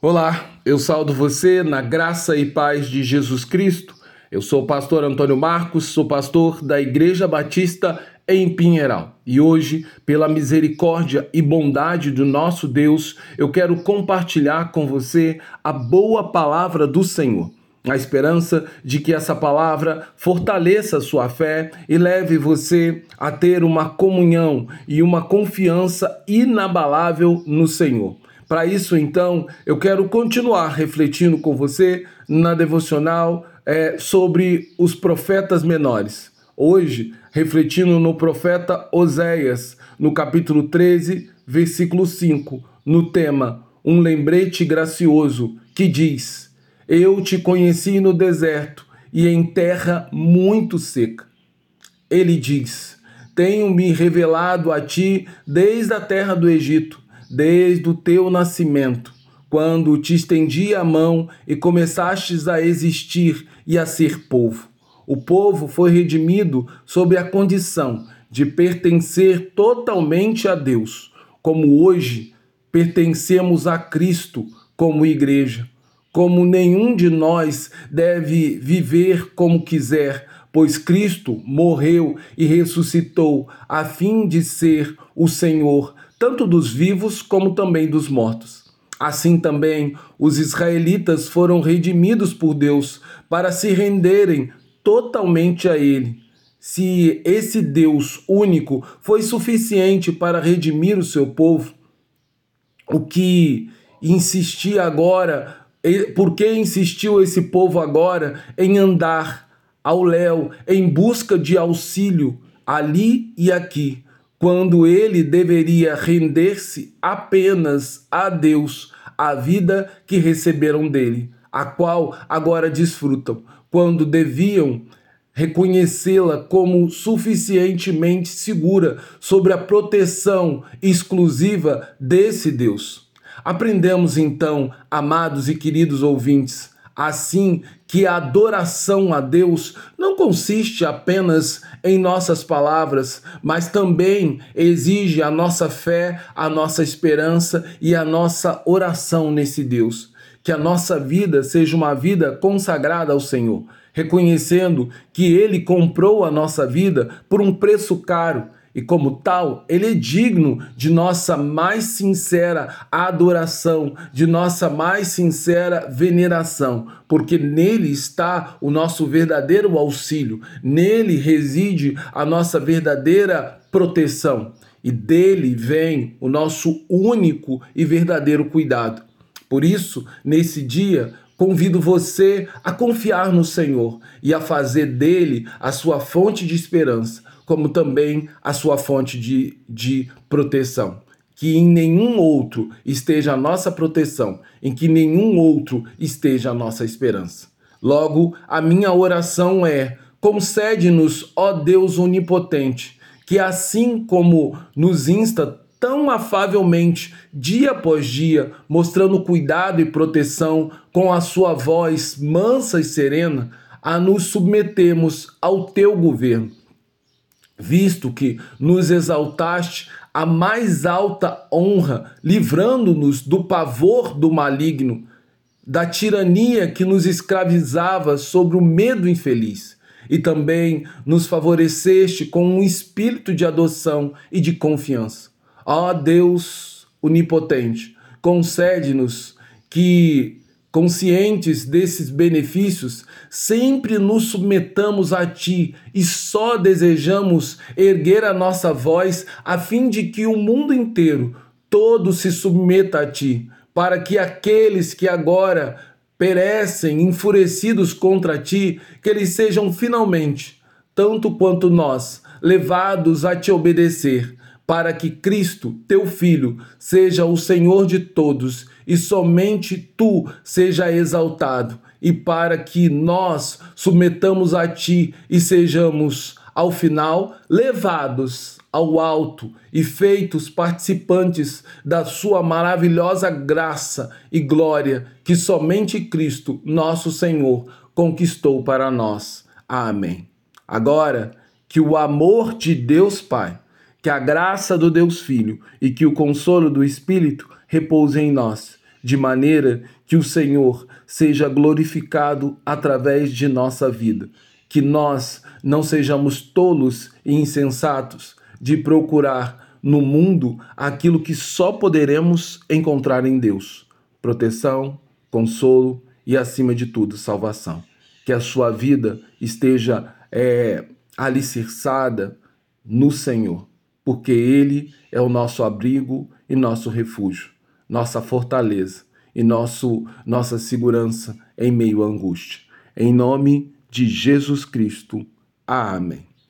Olá, eu saldo você na graça e paz de Jesus Cristo. Eu sou o pastor Antônio Marcos, sou pastor da Igreja Batista em Pinheiral. E hoje, pela misericórdia e bondade do nosso Deus, eu quero compartilhar com você a boa palavra do Senhor. A esperança de que essa palavra fortaleça a sua fé e leve você a ter uma comunhão e uma confiança inabalável no Senhor. Para isso, então, eu quero continuar refletindo com você na devocional é, sobre os profetas menores. Hoje, refletindo no profeta Oséias, no capítulo 13, versículo 5, no tema Um lembrete gracioso, que diz: Eu te conheci no deserto e em terra muito seca. Ele diz: Tenho me revelado a ti desde a terra do Egito desde o teu nascimento, quando te estendi a mão e começastes a existir e a ser povo. O povo foi redimido sob a condição de pertencer totalmente a Deus, como hoje pertencemos a Cristo como igreja. Como nenhum de nós deve viver como quiser, pois Cristo morreu e ressuscitou a fim de ser o Senhor tanto dos vivos como também dos mortos. Assim também os israelitas foram redimidos por Deus para se renderem totalmente a Ele. Se esse Deus único foi suficiente para redimir o seu povo, o que insistia agora, por que insistiu esse povo agora em andar ao léu em busca de auxílio ali e aqui? Quando ele deveria render-se apenas a Deus, a vida que receberam dele, a qual agora desfrutam, quando deviam reconhecê-la como suficientemente segura sobre a proteção exclusiva desse Deus. Aprendemos então, amados e queridos ouvintes, assim que a adoração a Deus não consiste apenas em nossas palavras, mas também exige a nossa fé, a nossa esperança e a nossa oração nesse Deus. Que a nossa vida seja uma vida consagrada ao Senhor, reconhecendo que Ele comprou a nossa vida por um preço caro e, como tal, ele é digno de nossa mais sincera adoração, de nossa mais sincera veneração, porque nele está o nosso verdadeiro auxílio, nele reside a nossa verdadeira proteção e dele vem o nosso único e verdadeiro cuidado. Por isso, nesse dia, convido você a confiar no Senhor e a fazer dele a sua fonte de esperança como também a sua fonte de, de proteção. Que em nenhum outro esteja a nossa proteção, em que nenhum outro esteja a nossa esperança. Logo, a minha oração é: concede-nos, ó Deus onipotente, que assim como nos insta tão afavelmente, dia após dia, mostrando cuidado e proteção com a sua voz mansa e serena, a nos submetemos ao teu governo visto que nos exaltaste a mais alta honra, livrando-nos do pavor do maligno, da tirania que nos escravizava sobre o medo infeliz, e também nos favoreceste com um espírito de adoção e de confiança. Ó Deus onipotente, concede-nos que Conscientes desses benefícios, sempre nos submetamos a Ti e só desejamos erguer a nossa voz a fim de que o mundo inteiro todo se submeta a Ti, para que aqueles que agora perecem enfurecidos contra Ti, que eles sejam finalmente, tanto quanto nós, levados a Te obedecer para que Cristo, teu Filho, seja o Senhor de todos e somente tu seja exaltado, e para que nós submetamos a ti e sejamos, ao final, levados ao alto e feitos participantes da sua maravilhosa graça e glória que somente Cristo, nosso Senhor, conquistou para nós. Amém. Agora, que o amor de Deus Pai que a graça do Deus Filho e que o consolo do Espírito repouse em nós, de maneira que o Senhor seja glorificado através de nossa vida. Que nós não sejamos tolos e insensatos de procurar no mundo aquilo que só poderemos encontrar em Deus: proteção, consolo e, acima de tudo, salvação. Que a sua vida esteja é, alicerçada no Senhor, porque Ele é o nosso abrigo e nosso refúgio, nossa fortaleza e nosso, nossa segurança em meio à angústia. Em nome de Jesus Cristo. Amém.